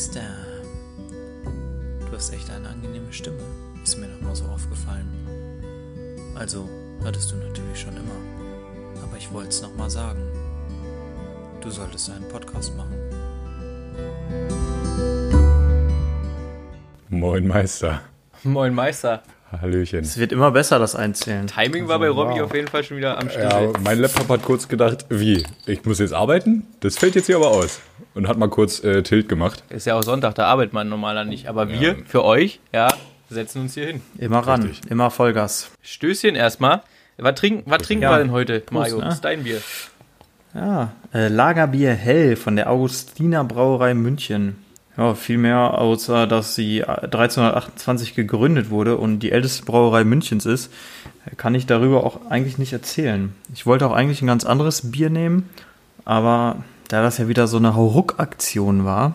Meister. Du hast echt eine angenehme Stimme. Ist mir noch mal so aufgefallen. Also, hattest du natürlich schon immer. Aber ich wollte es noch mal sagen. Du solltest einen Podcast machen. Moin Meister. Moin Meister. Hallöchen. Es wird immer besser, das Einzählen. Timing war bei Robby auf jeden Fall schon wieder am Ja, Start. mein Laptop hat kurz gedacht, wie? Ich muss jetzt arbeiten? Das fällt jetzt hier aber aus. Und hat mal kurz äh, Tilt gemacht. Ist ja auch Sonntag, da arbeitet man normaler nicht. Aber wir, für euch, ja, setzen uns hier hin. Immer ran, Richtig. immer Vollgas. Stößchen erstmal. Was trinken, was trinken Ja. wir denn heute, Mario? ne? Was ist dein Bier? Ja, äh, Lagerbier Hell von der Augustiner Brauerei München. Ja, viel mehr, außer dass sie äh, 1328 gegründet wurde und die älteste Brauerei Münchens ist, kann ich darüber auch eigentlich nicht erzählen. Ich wollte auch eigentlich ein ganz anderes Bier nehmen, aber da das ja wieder so eine Hauruck-Aktion war,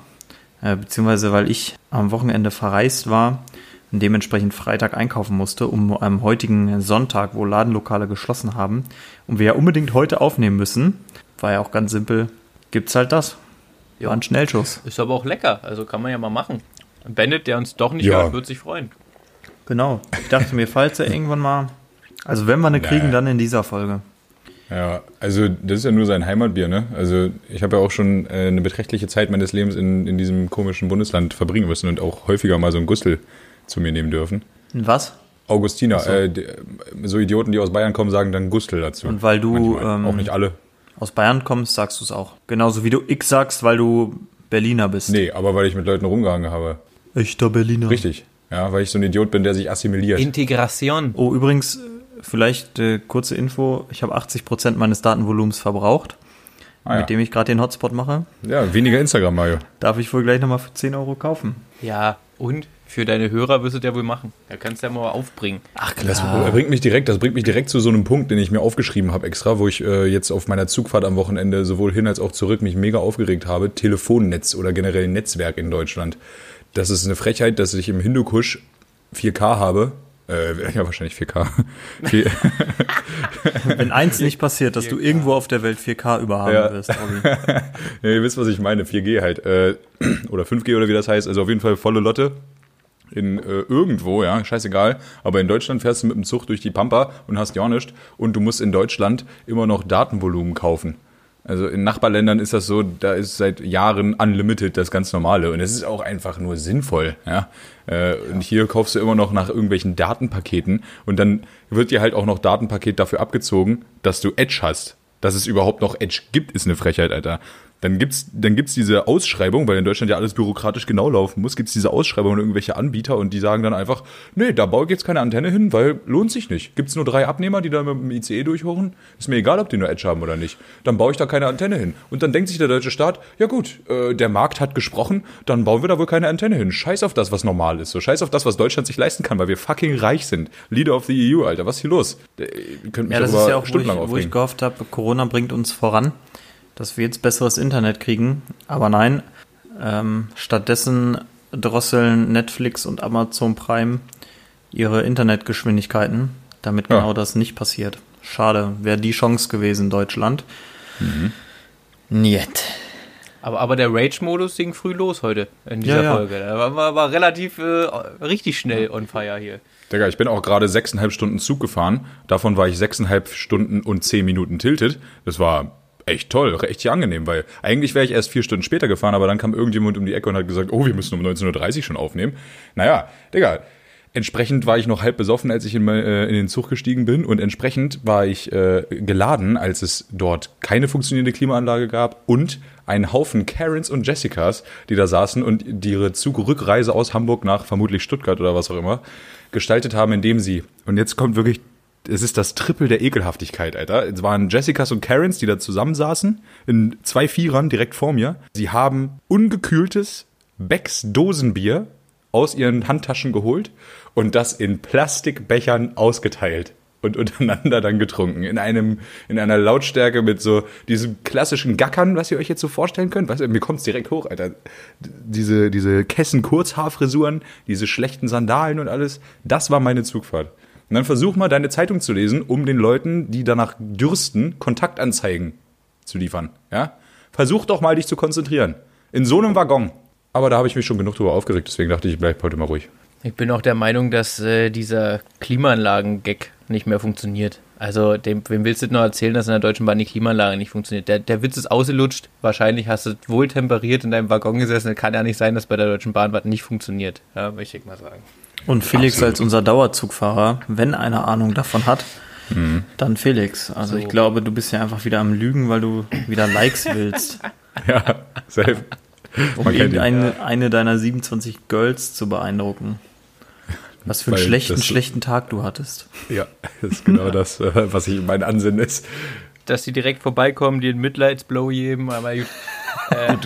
äh, beziehungsweise weil ich am Wochenende verreist war und dementsprechend Freitag einkaufen musste, um am heutigen Sonntag, wo Ladenlokale geschlossen haben, und wir ja unbedingt heute aufnehmen müssen, war ja auch ganz simpel, gibt's halt das. War ein Schnellschuss. Ist aber auch lecker, also kann man ja mal machen. Bennett, der uns doch nicht Ja. hört, wird sich freuen. Genau. Ich dachte mir, falls er irgendwann mal, also wenn wir eine kriegen, Nee. dann in dieser Folge. Ja, also das ist ja nur sein Heimatbier, ne? Also ich habe ja auch schon äh, eine beträchtliche Zeit meines Lebens in, in diesem komischen Bundesland verbringen müssen und auch häufiger mal so ein Gustel zu mir nehmen dürfen. Und was? Augustiner, äh, die- so Idioten, die aus Bayern kommen, sagen dann Gustel dazu. Und weil du Manchmal. ähm, auch nicht alle. Aus Bayern kommst, sagst du es auch. Genauso wie du X sagst, weil du Berliner bist. Nee, aber weil ich mit Leuten rumgehangen habe. Echter Berliner. Richtig. Ja, weil ich so ein Idiot bin, der sich assimiliert. Integration. Oh, übrigens, äh, vielleicht äh, kurze Info. Ich habe 80% meines Datenvolumens verbraucht, ah, ja. mit dem ich gerade den Hotspot mache. ja, weniger Instagram, Mario. Darf ich wohl gleich nochmal für 10 Euro kaufen. Ja, und für deine Hörer wirst du ja wohl machen. Da kannst du ja mal aufbringen. Ach Das bringt mich direkt, das bringt mich direkt zu so einem Punkt, den ich mir aufgeschrieben habe extra, wo ich äh, jetzt auf meiner Zugfahrt am Wochenende sowohl hin als auch zurück mich mega aufgeregt habe. Telefonnetz oder generell Netzwerk in Deutschland. Das ist eine Frechheit, dass ich im Hindukusch 4K habe. Äh, ja, wahrscheinlich 4K. Vier- Wenn eins nicht passiert, dass du irgendwo auf der Welt 4K überhaben Ja. wirst, Robby. ja, ihr wisst, was ich meine. 4G halt. Äh, oder 5G oder wie das heißt. Also auf jeden Fall volle Lotte. In äh, irgendwo, ja, scheißegal. Aber in Deutschland fährst du mit dem Zug durch die Pampa und hast ja nichts. Und du musst in Deutschland immer noch Datenvolumen kaufen. Also in Nachbarländern ist das so, da ist seit Jahren unlimited das ganz normale. Und es ist auch einfach nur sinnvoll, ja. Äh, Und hier kaufst du immer noch nach irgendwelchen Datenpaketen. Und dann wird dir halt auch noch Datenpaket dafür abgezogen, dass du Edge hast. Dass es überhaupt noch Edge gibt, ist eine Frechheit, Alter. Dann gibt's, dann gibt's diese Ausschreibung, weil in Deutschland ja alles bürokratisch genau laufen muss, gibt's diese Ausschreibung und irgendwelche Anbieter und die sagen dann einfach, nee, da baue ich jetzt keine Antenne hin, weil lohnt sich nicht. Gibt's nur drei Abnehmer, die da mit dem ICE durchhochen? Ist mir egal, ob die nur Edge haben oder nicht. Dann baue ich da keine Antenne hin. Und dann denkt sich der deutsche Staat, ja gut, äh, der Markt hat gesprochen, dann bauen wir da wohl keine Antenne hin. Scheiß auf das, was normal ist. So scheiß auf das, was Deutschland sich leisten kann, weil wir fucking reich sind. Leader of the EU, Alter, was ist hier los? Äh, Ihr könnt mich Ja, das ist ja auch, wo ich, stundenlang wo ich gehofft habe, Corona bringt uns voran, dass wir jetzt besseres Internet kriegen. Aber nein, ähm, stattdessen drosseln Netflix und Amazon Prime ihre Internetgeschwindigkeiten, damit Ja. genau das nicht passiert. Schade, wäre die Chance gewesen, Deutschland. Mhm. Niet. Aber, aber der Rage-Modus ging früh los heute in dieser Ja, ja. Folge. Da war, war, war relativ äh, richtig schnell on fire hier. Digga, ich bin auch gerade sechseinhalb Stunden Zug gefahren. Davon war ich sechseinhalb Stunden und zehn Minuten tiltet. Das war echt toll, richtig angenehm, weil eigentlich wäre ich erst vier Stunden später gefahren, aber dann kam irgendjemand um die Ecke und hat gesagt, oh, wir müssen um 19.30 Uhr schon aufnehmen. Naja, Digga, entsprechend war ich noch halb besoffen, als ich in, äh, in den Zug gestiegen bin und entsprechend war ich äh, geladen, als es dort keine funktionierende Klimaanlage gab und einen Haufen Karens und Jessicas, die da saßen und ihre Zugrückreise aus Hamburg nach vermutlich Stuttgart oder was auch immer gestaltet haben, indem sie, und jetzt kommt wirklich, es ist das Triple der Ekelhaftigkeit, Alter. Es waren Jessicas und Karens, die da zusammensaßen, in zwei Vierern direkt vor mir. Sie haben ungekühltes Becks Dosenbier aus ihren Handtaschen geholt und das in Plastikbechern ausgeteilt und untereinander dann getrunken. In einem, in einer Lautstärke mit so diesem klassischen Gackern, was ihr euch jetzt so vorstellen könnt. Du, mir kommt's direkt hoch, Alter. Diese, diese Kessen-Kurzhaarfrisuren, diese schlechten Sandalen und alles. Das war meine Zugfahrt. Und dann versuch mal deine Zeitung zu lesen, um den Leuten, die danach dürsten, Kontaktanzeigen zu liefern. Ja? Versuch doch mal dich zu konzentrieren. In so einem Waggon. aber da habe ich mich schon genug drüber aufgeregt, deswegen dachte ich, ich bleibe heute mal ruhig. Ich bin auch der Meinung, dass äh, dieser Klimaanlagen-Gag nicht mehr funktioniert. Also, dem, wem willst du noch erzählen, dass in der Deutschen Bahn die Klimaanlage nicht funktioniert? Der, der Witz ist ausgelutscht. Wahrscheinlich hast du wohl temperiert in deinem Waggon gesessen. Kann ja nicht sein, dass bei der Deutschen Bahn was nicht funktioniert. Ja, möchte ich mal sagen. Und Felix Absolut. als unser Dauerzugfahrer, wenn einer Ahnung davon hat, dann Felix. Also So. ich glaube, du bist ja einfach wieder am Lügen, weil du wieder Likes willst, Ja, safe. um irgendeine eine deiner 27 Girls zu beeindrucken. Was für einen Weil schlechten, das- schlechten Tag du hattest. Ja, das ist genau das, äh, was ich mein Ansinnen ist. Dass die direkt vorbeikommen, dir einen Mitleidsblow geben, aber gut,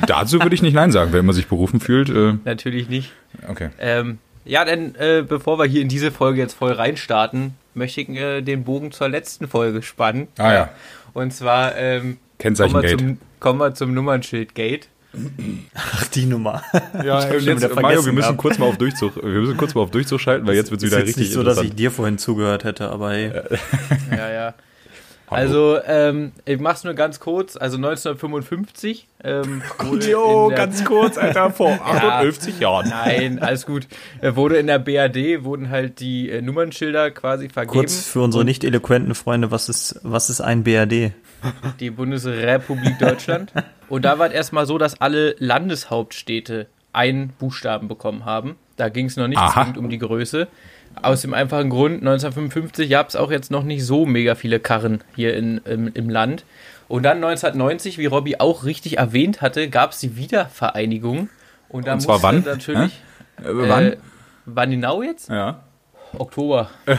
Dazu würde ich nicht Nein sagen, wenn man sich berufen fühlt. Äh, natürlich nicht. okay. Ähm, ja, denn äh, bevor wir hier in diese Folge jetzt voll reinstarten, möchte ich äh, den Bogen zur letzten Folge spannen. Ah ja. Und zwar ähm, kommen, wir Kennzeichengate. zum, kommen wir zum Nummernschild-Gate. Ach, die Nummer. Ja, hab schon jetzt, wieder Mario, wir müssen gehabt. kurz mal auf Durchzug, wir müssen kurz mal auf Durchzug schalten, weil jetzt wird es ist wieder jetzt richtig nicht so, dass ich dir vorhin zugehört hätte, aber hey, Ja, ja. Also, ähm, ich mach's nur ganz kurz. Also 1955 ähm, wurde in der- kurz, Alter, vor 58 Jahren. Nein, alles gut. Äh, wurde in der BAD, wurden halt die äh, Nummernschilder quasi vergeben. kurz für unsere nicht eloquenten Freunde, was ist, was ist ein BRD? die Bundesrepublik Deutschland. Und da war es erstmal so, dass alle Landeshauptstädte einen Buchstaben bekommen haben. Da ging es noch nicht um die Größe. Aus dem einfachen Grund, 1955 gab es auch jetzt noch nicht so mega viele Karren hier in, im, im Land. Und dann 1990, wie Robby auch richtig erwähnt hatte, gab es die Wiedervereinigung. Und da Und zwar musste wann? natürlich. Äh, wann? Äh, wann genau jetzt? ja. Oktober.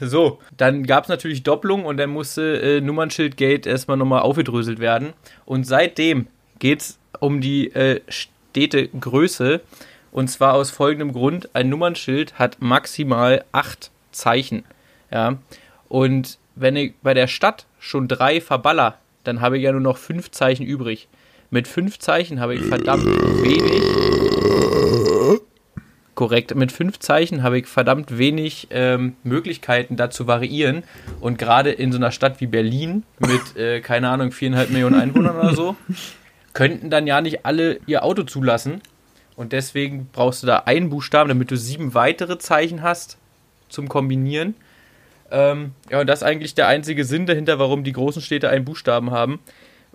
so, dann gab es natürlich Doppelung und dann musste äh, Nummernschildgate erstmal nochmal aufgedröselt werden. Und seitdem geht es um die äh, Städtegröße. Und zwar aus folgendem Grund: Ein Nummernschild hat maximal acht Zeichen. Ja. Und wenn ich bei der Stadt schon drei verballer, dann habe ich ja nur noch fünf Zeichen übrig. Mit fünf Zeichen habe ich verdammt wenig Korrekt. Mit fünf Zeichen habe ich verdammt wenig ähm, Möglichkeiten, da zu variieren. Und gerade in so einer Stadt wie Berlin mit, äh, keine Ahnung, viereinhalb Millionen Einwohnern oder so, könnten dann ja nicht alle ihr Auto zulassen. Und deswegen brauchst du da einen Buchstaben, damit du sieben weitere Zeichen hast zum Kombinieren. Ähm, ja, und das ist eigentlich der einzige Sinn dahinter, warum die großen Städte einen Buchstaben haben.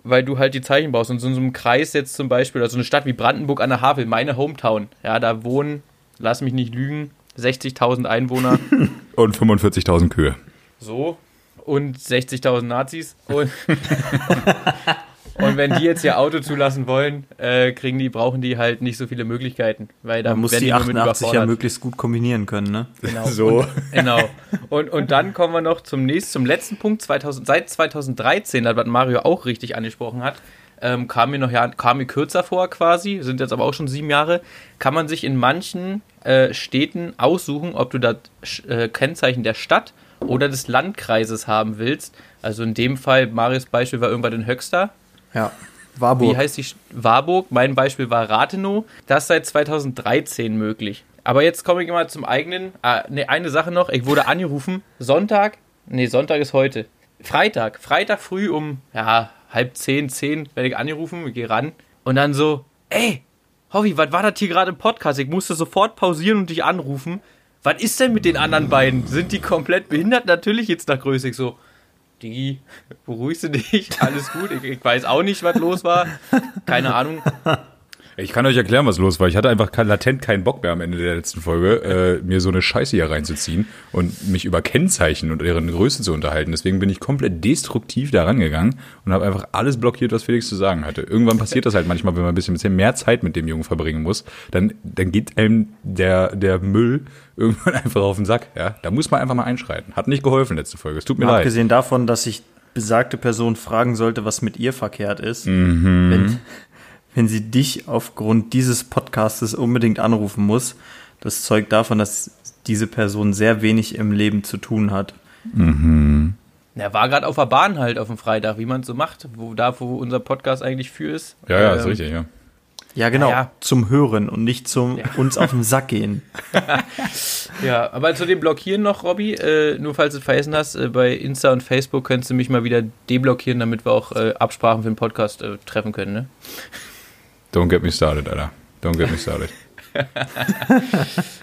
Weil du halt die Zeichen brauchst. Und so in so einem Kreis jetzt zum Beispiel, also eine Stadt wie Brandenburg an der Havel, meine Hometown, ja, da wohnen, lass mich nicht lügen, 60.000 Einwohner. Und 45.000 Kühe. So. Und 60.000 Nazis. Und, und wenn die jetzt ihr Auto zulassen wollen, äh, kriegen die, brauchen die halt nicht so viele Möglichkeiten. Weil da Man muss werden die nur mit 88 ja möglichst gut kombinieren können, ne? Genau. So. Und, genau. Und, und dann kommen wir noch zum nächsten, zum letzten Punkt. 2000, seit 2013, das was Mario auch richtig angesprochen hat, ähm, kam mir noch ja, kam mir kürzer vor quasi, sind jetzt aber auch schon sieben Jahre, kann man sich in manchen äh, Städten aussuchen, ob du das äh, Kennzeichen der Stadt oder des Landkreises haben willst. Also in dem Fall, Marius Beispiel war irgendwann in Höxter. Ja. Warburg. Wie heißt die? Warburg. Mein Beispiel war Rathenow. Das ist seit 2013 möglich. Aber jetzt komme ich mal zum eigenen. Ah, ne, eine Sache noch. Ich wurde angerufen. Sonntag. Nee, Sonntag ist heute. Freitag. Freitag früh um ja, halb zehn, zehn werde ich angerufen. Ich gehe ran. Und dann so, ey, Hobby, was war das hier gerade im Podcast? Ich musste sofort pausieren und dich anrufen. Was ist denn mit den anderen beiden? Sind die komplett behindert? Natürlich jetzt nach Größe. Ich so, Digi, beruhigst du dich? Alles gut. Ich, ich weiß auch nicht, was los war. Keine Ahnung. Ich kann euch erklären, was los war. Ich hatte einfach latent keinen Bock mehr am Ende der letzten Folge, äh, mir so eine Scheiße hier reinzuziehen und mich über Kennzeichen und deren Größe zu unterhalten. Deswegen bin ich komplett destruktiv da rangegangen und habe einfach alles blockiert, was Felix zu sagen hatte. Irgendwann passiert das halt manchmal, wenn man ein bisschen, bisschen mehr Zeit mit dem Jungen verbringen muss, dann, dann geht einem der, der Müll irgendwann einfach auf den Sack. Ja? Da muss man einfach mal einschreiten. Hat nicht geholfen letzte Folge. Es tut mir Mal leid. abgesehen davon, dass sich besagte Person fragen sollte, was mit ihr verkehrt ist, Mhm. wenn, wenn sie dich aufgrund dieses Podcastes unbedingt anrufen muss. Das zeugt davon, dass diese Person sehr wenig im Leben zu tun hat. Er war gerade auf der Bahn halt auf dem Freitag, wie man es so macht, wo da, wo unser Podcast eigentlich für ist. Ja, ja, ist Ähm, richtig, ja. Ja, genau. Ja. Zum Hören und nicht zum uns auf den Sack gehen. Ja, aber zu dem Blockieren noch, Robby, äh, nur falls du es vergessen hast, äh, bei Insta und Facebook könntest du mich mal wieder deblockieren, damit wir auch äh, Absprachen für den Podcast äh, treffen können, ne? Don't get me started, Alter. Don't get me started.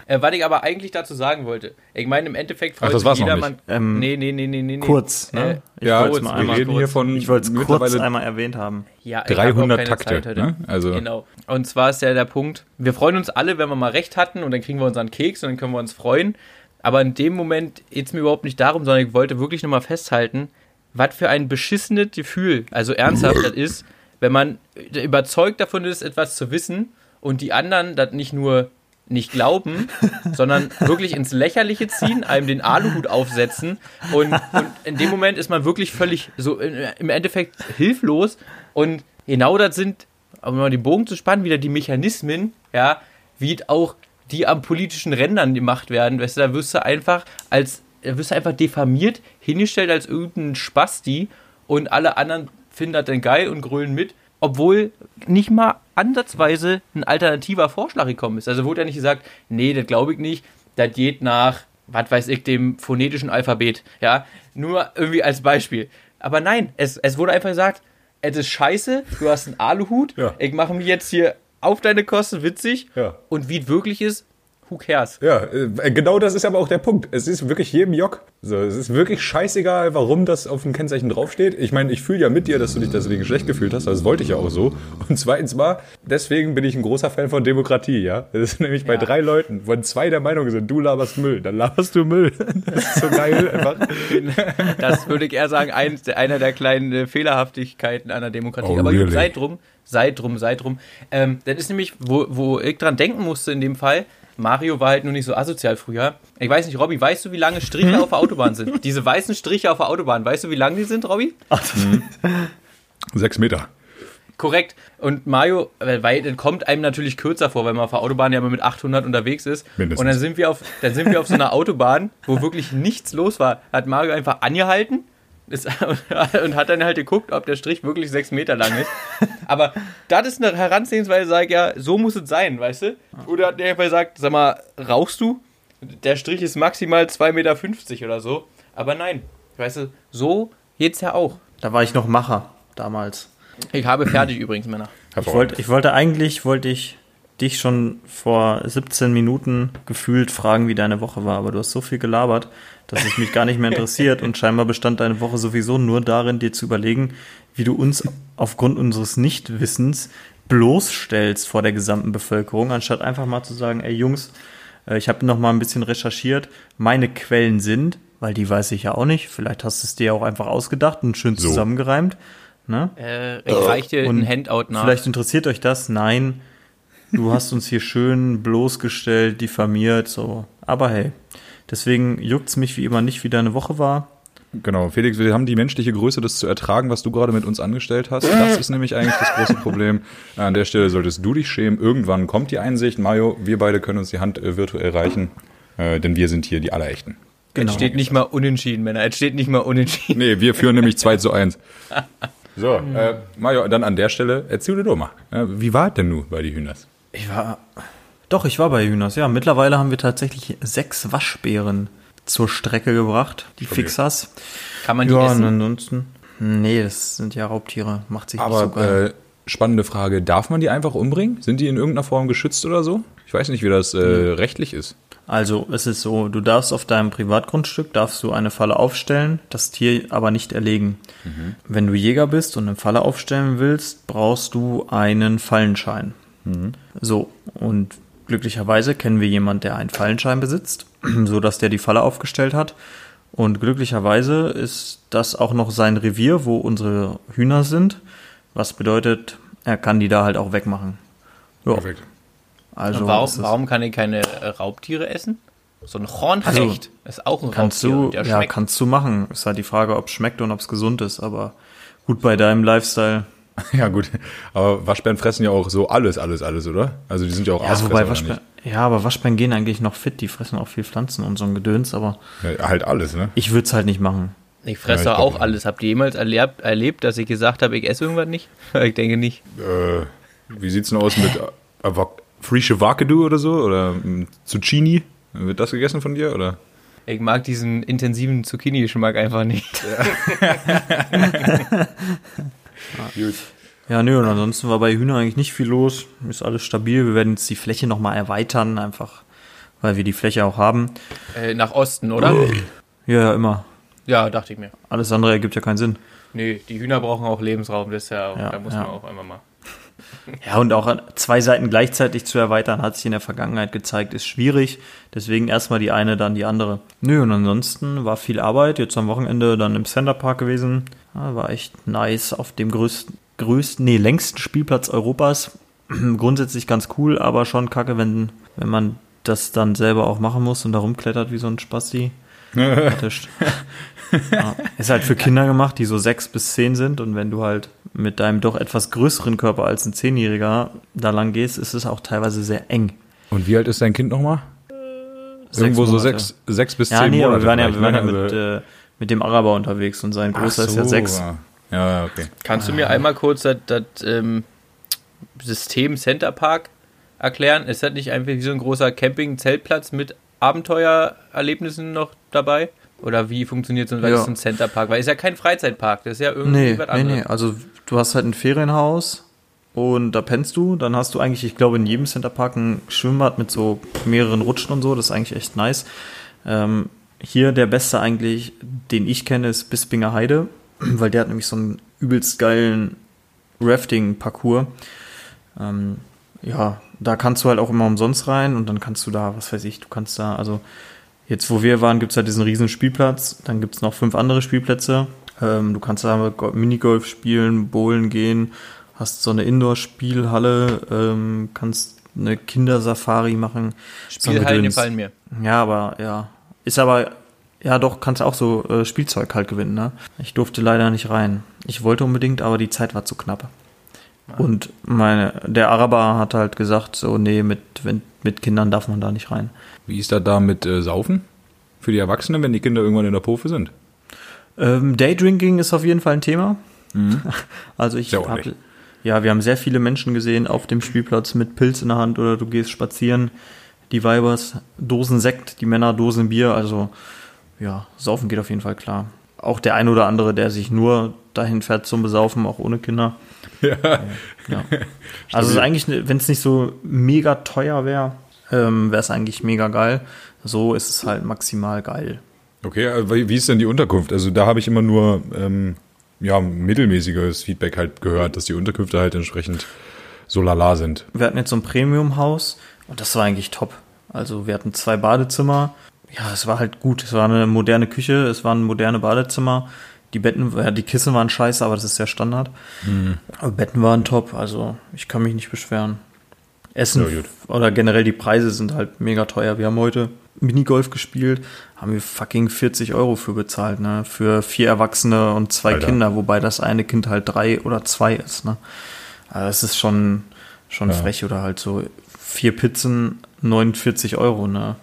Äh, was ich aber eigentlich dazu sagen wollte, ich meine, im Endeffekt freut Ach, das sich war's noch jedermann. nicht. Ähm, nee, nee, nee, nee, nee. nee. Kurz, ne? Äh, Ich ja, wollte jetzt, es mal wir einmal reden hier kurz- von Ich wollte es kurz einmal erwähnt haben. Ja, ich hab auch 300 keine Takte. Zeit heute. Ne? Also, Genau. Und zwar ist ja der Punkt, wir freuen uns alle, wenn wir mal recht hatten und dann kriegen wir unseren Keks und dann können wir uns freuen. Aber in dem Moment geht es mir überhaupt nicht darum, sondern ich wollte wirklich nochmal festhalten, was für ein beschissenes Gefühl, also ernsthaft das ist, wenn man überzeugt davon ist, etwas zu wissen und die anderen das nicht nur nicht glauben, sondern wirklich ins Lächerliche ziehen, einem den Aluhut aufsetzen und, und in dem Moment ist man wirklich völlig so in, im Endeffekt hilflos und genau das sind, um mal den Bogen zu spannen, wieder die Mechanismen, ja, wie auch die am politischen Rändern gemacht werden, weißt du, da wirst du einfach als, da wirst du einfach diffamiert, hingestellt als irgendein Spasti und alle anderen finden das dann geil und grölen mit, obwohl nicht mal ansatzweise ein alternativer Vorschlag gekommen ist. Also wurde ja nicht gesagt, nee, das glaube ich nicht, das geht nach, was weiß ich, dem phonetischen Alphabet, ja, nur irgendwie als Beispiel. Aber nein, es, es wurde einfach gesagt, es ist scheiße, du hast einen Aluhut, Ja. ich mache mich jetzt hier auf deine Kosten witzig Ja. und wie es wirklich ist, who cares? Ja, äh, genau das ist aber auch der Punkt. Es ist wirklich jedem Jock. So, es ist wirklich scheißegal, warum das auf dem Kennzeichen draufsteht. Ich meine, ich fühle ja mit dir, dass du dich deswegen schlecht gefühlt hast. Das wollte ich ja auch so. Und zweitens mal, deswegen bin ich ein großer Fan von Demokratie, ja. Das ist nämlich bei Ja. drei Leuten, wenn zwei der Meinung sind, du laberst Müll, dann laberst du Müll. Das ist so geil, einfach. Das würde ich eher sagen, einer der kleinen äh, Fehlerhaftigkeiten einer Demokratie. Oh, Aber really? sei drum, sei drum, sei drum. Ähm, das ist nämlich, wo, wo ich dran denken musste in dem Fall, Mario war halt nur nicht so asozial früher. Ich weiß nicht, Robby, weißt du, wie lange Striche auf der Autobahn sind? Diese weißen Striche auf der Autobahn, weißt du, wie lang die sind, Robby? Sechs Meter. Korrekt. Und Mario, äh, weil das kommt einem natürlich kürzer vor, weil man auf der Autobahn ja immer mit 800 unterwegs ist. Mindestens. Und dann sind wir auf, dann sind wir auf so einer Autobahn, wo wirklich nichts los war. Hat Mario einfach angehalten ist, und hat dann halt geguckt, ob der Strich wirklich sechs Meter lang ist. Aber das ist eine Herangehensweise, sag ich ja, so muss es sein, weißt du? Oder hat der einfach gesagt, sag mal, rauchst du? Der Strich ist maximal 2,50 Meter oder so. Aber nein, weißt du, so geht's ja auch. Da war ich noch Macher damals. Ich habe fertig übrigens, Männer. Ich wollte, ich wollte eigentlich, wollte ich dich schon vor 17 Minuten gefühlt fragen, wie deine Woche war, aber du hast so viel gelabert, dass es mich gar nicht mehr interessiert und scheinbar bestand deine Woche sowieso nur darin, dir zu überlegen, wie du uns aufgrund unseres Nichtwissens bloßstellst vor der gesamten Bevölkerung, anstatt einfach mal zu sagen, ey Jungs, äh, ich habe noch mal ein bisschen recherchiert, meine Quellen sind, weil die weiß ich ja auch nicht, vielleicht hast du es dir auch einfach ausgedacht und schön So. zusammengereimt, ne? Äh, ich reich dir Und ein Handout nach. Vielleicht interessiert euch das. Nein, du hast uns hier schön bloßgestellt, diffamiert, so. Aber hey, deswegen juckt's mich wie immer nicht, wie deine Woche war. Genau, Felix, wir haben die menschliche Größe, das zu ertragen, was du gerade mit uns angestellt hast. Das ist nämlich eigentlich das große Problem. An der Stelle solltest du dich schämen. Irgendwann kommt die Einsicht. Mario, wir beide können uns die Hand äh, virtuell reichen, äh, denn wir sind hier die Allerechten. Es steht nicht mal unentschieden, Männer. Es steht nicht mal unentschieden. Nee, wir führen nämlich 2 zu 1. So, äh, Mario, dann an der Stelle, erzähl dir doch mal. Äh, wie war es denn nun bei die Hühners? Ich war. Doch, ich war bei Hühners, ja. Mittlerweile haben wir tatsächlich sechs Waschbären zur Strecke gebracht, die Stabil. Fixers. Kann man die Ja, essen? ansonsten. Nee, das sind ja Raubtiere. Macht sich nicht so geil. Aber äh, spannende Frage, darf man die einfach umbringen? Sind die in irgendeiner Form geschützt oder so? Ich weiß nicht, wie das äh, rechtlich ist. Also es ist so, du darfst auf deinem Privatgrundstück darfst du eine Falle aufstellen, das Tier aber nicht erlegen. Wenn du Jäger bist und eine Falle aufstellen willst, brauchst du einen Fallenschein. So und glücklicherweise kennen wir jemanden, der einen Fallenschein besitzt, so dass der die Falle aufgestellt hat. Und glücklicherweise ist das auch noch sein Revier, wo unsere Hühner sind, was bedeutet, er kann die da halt auch wegmachen. Ja, Perfekt. also warum, warum kann ich keine äh, Raubtiere essen? So ein Hornhecht ist auch ein Kannst Raubtier. du, ja, kannst du machen. Ist halt die Frage, ob es schmeckt und ob es gesund ist. Aber gut, bei deinem Lifestyle. Ja, gut. Aber Waschbären fressen ja auch so alles, alles, alles, oder? Also die sind ja auch Ja, Aasfresser, wobei Waschbären, ja, aber Waschbären gehen eigentlich noch fit. Die fressen auch viel Pflanzen und so ein Gedöns. Aber? Ja, halt alles, ne? ich würde es halt nicht machen. Ich fresse Ja, ich auch alles. Habt ihr jemals erlebt, erlebt, dass ich gesagt habe, ich esse irgendwas nicht? ich denke nicht. Äh, Wie sieht's denn aus mit Avok Frische Wakadu oder so? Oder mm, Zucchini? Wird das gegessen von dir? Oder? Ich mag diesen intensiven Zucchini-Geschmack einfach nicht. Gut. Ja, nö, und ansonsten war bei Hühner eigentlich nicht viel los. Ist alles stabil. Wir werden jetzt die Fläche nochmal erweitern, einfach weil wir die Fläche auch haben. Äh, nach Osten, oder? Ja, ja, immer. Ja, dachte ich mir. Alles andere ergibt ja keinen Sinn. Nee, die Hühner brauchen auch Lebensraum, das ist ja, auch, Ja, da muss ja. man auch einmal mal. Ja, und auch zwei Seiten gleichzeitig zu erweitern, hat sich in der Vergangenheit gezeigt, ist schwierig. Deswegen erstmal die eine, dann die andere. Nö, und ansonsten war viel Arbeit. Jetzt am Wochenende dann im Center Park gewesen. Ja, war echt nice auf dem größten, größten, nee, längsten Spielplatz Europas. Grundsätzlich ganz cool, aber schon kacke, wenn, wenn man das dann selber auch machen muss und da rumklettert wie so ein Spasti. Ja, ist halt für Kinder gemacht, die so sechs bis zehn sind und wenn du halt mit deinem doch etwas größeren Körper als ein Zehnjähriger da lang gehst, ist es auch teilweise sehr eng. Und wie alt ist dein Kind nochmal? Sechs Irgendwo so Monate. sechs, sechs bis Ja, zehn nee, Monate. wir waren ja, wir waren ja ne? mit, Also- äh, mit dem Araber unterwegs und sein Ach Großer ist ja so, sechs. Ja, ja, okay. Kannst du mir einmal kurz das, das ähm, System Center Park erklären? Ist das nicht einfach wie so ein großer Camping-Zeltplatz mit Abenteuererlebnissen noch dabei? Oder wie funktioniert so ein, Ja. ist ein Center Park? Weil ist ja kein Freizeitpark, das ist ja irgendwie Nee, was nee, anderes. nee. Also du hast halt ein Ferienhaus und da pennst du. Dann hast du eigentlich, ich glaube, in jedem Centerpark ein Schwimmbad mit so mehreren Rutschen und so. Das ist eigentlich echt nice. Ähm, hier der beste eigentlich, den ich kenne, ist Bispinger Heide, weil der hat nämlich so einen übelst geilen Rafting-Parcours. Ähm, ja, da kannst du halt auch immer umsonst rein und dann kannst du da, was weiß ich, du kannst da, also jetzt wo wir waren, gibt's halt diesen riesen Spielplatz, dann gibt's noch fünf andere Spielplätze. Ähm, du kannst da Go- Minigolf spielen, bowlen gehen, hast so eine Indoor-Spielhalle, ähm, kannst eine Kindersafari machen. Spielhallen gefallen mir. Ja, aber ja. Ist aber, ja doch, kannst auch so äh, Spielzeug halt gewinnen, ne? Ich durfte leider nicht rein. Ich wollte unbedingt, aber die Zeit war zu knapp. Und meine, der Araber hat halt gesagt, so, nee, mit, wenn, mit Kindern darf man da nicht rein. Wie ist das da mit äh, Saufen? Für die Erwachsenen, wenn die Kinder irgendwann in der Pofe sind? Ähm, Daydrinking ist auf jeden Fall ein Thema. Also ich habe, ja, wir haben sehr viele Menschen gesehen auf dem Spielplatz mit Pilz in der Hand oder du gehst spazieren. Die Weibers, Dosen Sekt, die Männer Dosen Bier. Also ja, Saufen geht auf jeden Fall klar. Auch der ein oder andere, der sich nur dahin fährt zum Besaufen, auch ohne Kinder. Ja. Ja. Also es ist eigentlich, wenn es nicht so mega teuer wäre, ähm, wäre es eigentlich mega geil. So ist es halt maximal geil. Okay, äh, wie ist denn die Unterkunft? Also da habe ich immer nur ähm, ja, mittelmäßiges Feedback halt gehört, dass die Unterkünfte halt entsprechend so lala sind. Wir hatten jetzt so ein Premium-Haus und das war eigentlich top. Also wir hatten zwei Badezimmer. Ja, es war halt gut. Es war eine moderne Küche, es waren moderne Badezimmer. Die Betten, ja, die Kissen waren scheiße, aber das ist ja Standard. Aber Betten waren top, also ich kann mich nicht beschweren. Essen Ja, oder generell die Preise sind halt mega teuer. Wir haben heute Minigolf gespielt, haben wir fucking 40 Euro für bezahlt, ne? Für vier Erwachsene und zwei Alter. Kinder, wobei das eine Kind halt drei oder zwei ist, ne? Also das ist schon, schon Ja. frech oder halt so vier Pizzen, 49 Euro, ne?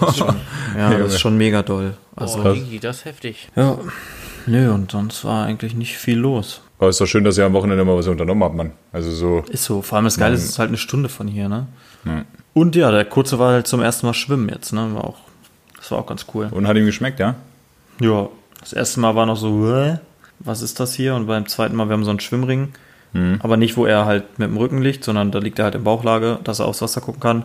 Das ist schon, ja, das ist schon mega doll. Also, oh, Digi, das ist heftig. ja, nö, und sonst war eigentlich nicht viel los. Aber ist doch schön, dass ihr am Wochenende mal was unternommen habt, Mann. Also so, Ist so, vor allem das Geile ist, es ist halt eine Stunde von hier, ne? Und ja, der Kurze war halt zum ersten Mal schwimmen jetzt, ne? War auch, das war auch ganz cool. und hat ihm geschmeckt, ja? Ja, das erste Mal war noch so, "Hä? was ist das hier? Und beim zweiten Mal, wir haben so einen Schwimmring. Aber nicht, wo er halt mit dem Rücken liegt, sondern da liegt er halt in Bauchlage, dass er aufs Wasser gucken kann.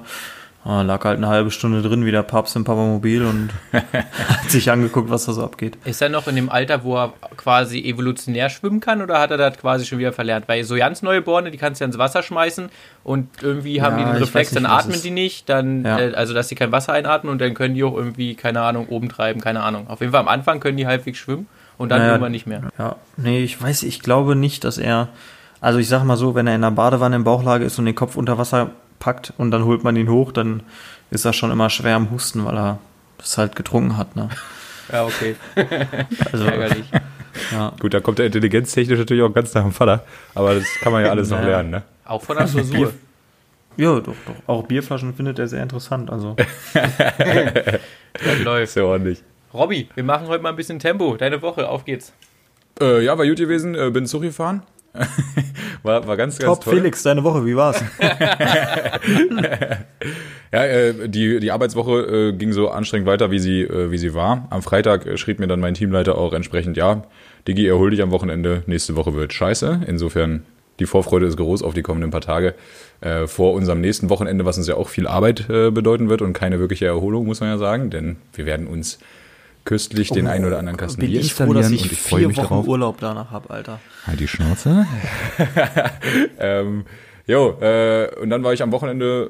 Ah, lag halt eine halbe Stunde drin, wie der Papst im Papamobil und hat sich angeguckt, was da so abgeht. Ist er noch in dem Alter, wo er quasi evolutionär schwimmen kann oder hat er das quasi schon wieder verlernt? Weil so ganz Neugeborene, die kannst du ja ins Wasser schmeißen und irgendwie haben Ja, die den Reflex, nicht, dann atmen die nicht, dann, Ja. äh, also dass sie kein Wasser einatmen und dann können die auch irgendwie, keine Ahnung, oben treiben, keine Ahnung. Auf jeden Fall am Anfang können die halbwegs schwimmen und dann Naja, irgendwann nicht mehr. Ja, nee, ich weiß, ich glaube nicht, dass er, also ich sag mal so, wenn er in der Badewanne in Bauchlage ist und den Kopf unter Wasser packt und dann holt man ihn hoch, dann ist er schon immer schwer am Husten, weil er das halt getrunken hat, ne? Ja, okay. Also, Ärgerlich. ja. Gut, da kommt der intelligenztechnisch natürlich auch ganz nach dem Vater. Aber das kann man ja alles noch lernen, ne? Auch von der Frisur. Ja, doch, doch. Auch Bierflaschen findet er sehr interessant, also. das läuft. Ist ja ordentlich. Robby, wir machen heute mal ein bisschen Tempo. Deine Woche, auf geht's. Äh, ja, war gut gewesen, äh, bin Zug gefahren. War, war ganz, ganz Top, toll. Felix, deine Woche, wie war's? Ja, äh, die, die Arbeitswoche äh, ging so anstrengend weiter, wie sie, äh, wie sie war. Am Freitag äh, schrieb mir dann mein Teamleiter auch entsprechend, ja, Digi, erhol dich am Wochenende, nächste Woche wird scheiße. Insofern, die Vorfreude ist groß auf die kommenden paar Tage. Äh, vor unserem nächsten Wochenende, was uns ja auch viel Arbeit äh, bedeuten wird und keine wirkliche Erholung, muss man ja sagen, denn wir werden uns köstlich den einen oder anderen Kasten Oh, Bier ich froh, dass ich, und ich freue vier mich Wochen darauf. Urlaub danach hab, Alter. Halt die Schnauze. ähm, jo, äh, und dann war ich am Wochenende,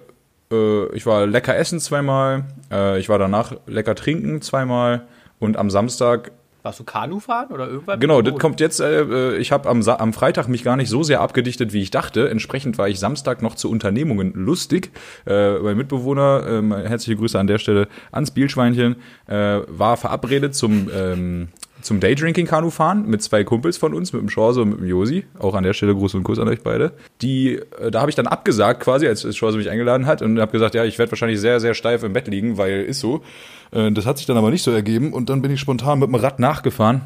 äh, ich war lecker essen zweimal, äh, ich war danach lecker trinken zweimal und am Samstag, Warst du Kanu fahren oder irgendwas? genau, das kommt jetzt, äh, äh, ich habe am, am Freitag mich gar nicht so sehr abgedichtet, wie ich dachte. Entsprechend war ich Samstag noch zu Unternehmungen lustig. Äh, mein Mitbewohner, ähm, herzliche Grüße an der Stelle ans Bielschweinchen, äh, war verabredet zum ähm, zum Daydrinking-Kanu fahren mit zwei Kumpels von uns, mit dem Schorse und mit dem Josi. Auch an der Stelle Gruß und Kuss an euch beide. Die, äh, da habe ich dann abgesagt quasi, als, als Schorse mich eingeladen hat und habe gesagt, ja, ich werde wahrscheinlich sehr, sehr steif im Bett liegen, weil ist so. Äh, das hat sich dann aber nicht so ergeben und dann bin ich spontan mit dem Rad nachgefahren.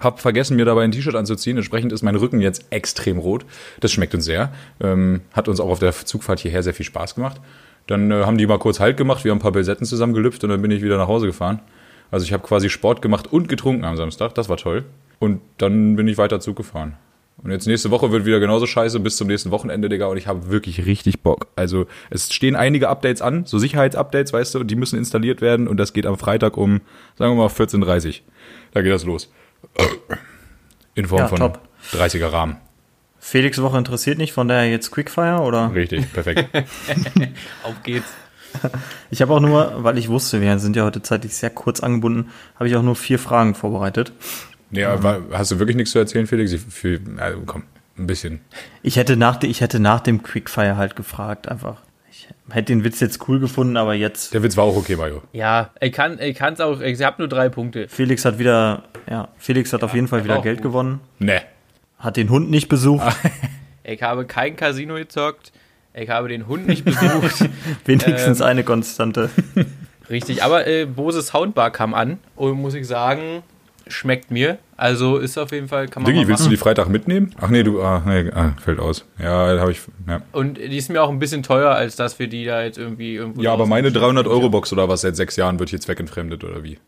Hab vergessen, mir dabei ein T-Shirt anzuziehen. Entsprechend ist mein Rücken jetzt extrem rot. Das schmeckt uns sehr. Ähm, hat uns auch auf der Zugfahrt hierher sehr viel Spaß gemacht. Dann äh, haben die mal kurz Halt gemacht. Wir haben ein paar Bilsetten zusammengelüpft und dann bin ich wieder nach Hause gefahren. Also ich habe quasi Sport gemacht und getrunken am Samstag. Das war toll. Und dann bin ich weiter Zug gefahren. Und jetzt nächste Woche wird wieder genauso scheiße bis zum nächsten Wochenende, Digga. Und ich habe wirklich richtig Bock. Also es stehen einige Updates an, so Sicherheitsupdates, weißt du, und die müssen installiert werden. Und das geht am Freitag um, sagen wir mal, 14.30 Uhr. Da geht das los. In Form Ja, von top. 30er Rahmen. Felix Woche interessiert nicht, von daher jetzt Quickfire oder? Richtig, perfekt. Auf geht's. Ich habe auch nur, weil ich wusste, wir sind ja heute zeitlich sehr kurz angebunden, habe ich auch nur vier Fragen vorbereitet. Nee, aber hast du wirklich nichts zu erzählen, Felix? Ich, für, also, komm, ein bisschen. Ich hätte nach, ich hätte nach dem Quickfire halt gefragt, einfach. Ich hätte den Witz jetzt cool gefunden, aber jetzt. Der Witz war auch okay, Mario. Ja, ich kann ich kann's auch, ich habe nur drei Punkte. Felix hat wieder, ja, Felix hat auf jeden Fall er wieder Geld gut. gewonnen, Nee. hat den Hund nicht besucht, Ich habe kein Casino gezockt. Ich habe den Hund nicht besucht. wenigstens Ähm. eine Konstante. Richtig, aber äh, Bose Soundbar kam an und muss ich sagen, schmeckt mir. Also ist auf jeden Fall, kann man Diggi, mal willst du die Freitag mitnehmen? Ach nee, du, ah, nee, ah, fällt aus. Ja, habe ich, ja. Und die ist mir auch ein bisschen teuer, als dass wir die da jetzt irgendwie irgendwo. Ja, aber meine schicken. 300 Euro Box oder was seit sechs Jahren wird hier zweckentfremdet oder wie?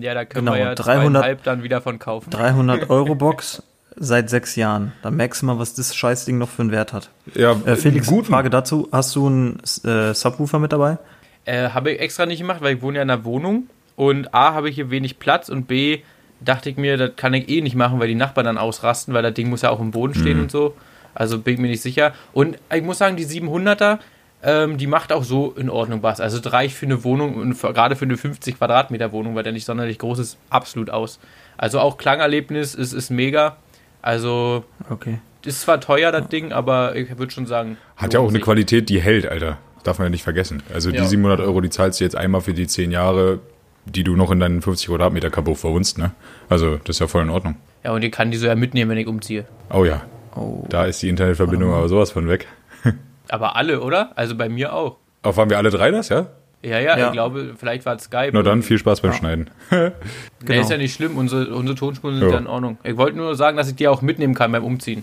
Ja, da können Genau, wir ja 300 300 dann wieder von kaufen. 300 Euro Box seit sechs Jahren. Da merkst du mal, was das Scheißding noch für einen Wert hat. Ja, Äh, Felix, guten. Frage dazu, hast du einen äh, Subwoofer mit dabei? Äh, habe ich extra nicht gemacht, weil ich wohne ja in einer Wohnung. Und A, habe ich hier wenig Platz und B, dachte ich mir, das kann ich eh nicht machen, weil die Nachbarn dann ausrasten, weil das Ding muss ja auch im Boden stehen und so. Also bin ich mir nicht sicher. Und ich muss sagen, die 700er, ähm, die macht auch so in Ordnung was. Also das reicht für eine Wohnung und für, gerade für eine 50 Quadratmeter Wohnung, weil der nicht sonderlich groß ist, absolut aus. Also auch Klangerlebnis ist, ist mega. Also Okay. ist zwar teuer, das Ding, aber ich würde schon sagen. Hat ja auch eine sich. Qualität, die hält, Alter. Darf man ja nicht vergessen. Also die Ja. 700 Euro, die zahlst du jetzt einmal für die 10 Jahre, die du noch in deinen 50 Quadratmeter Kabuff verwunst, ne? Also das ist ja voll in Ordnung. Ja, und ihr kann die so ja mitnehmen, wenn ich umziehe. Oh ja, Oh. da ist die Internetverbindung aber sowas von weg. Aber alle, oder? Also bei mir auch. Auch waren wir alle drei das, ja? Ja, ja, Ja. ich glaube, vielleicht war es Skype. Na dann, viel Spaß beim Schneiden. Nee, Genau. ist ja nicht schlimm, unsere, unsere Tonspuren sind Ja. ja in Ordnung. Ich wollte nur sagen, dass ich die auch mitnehmen kann beim Umziehen.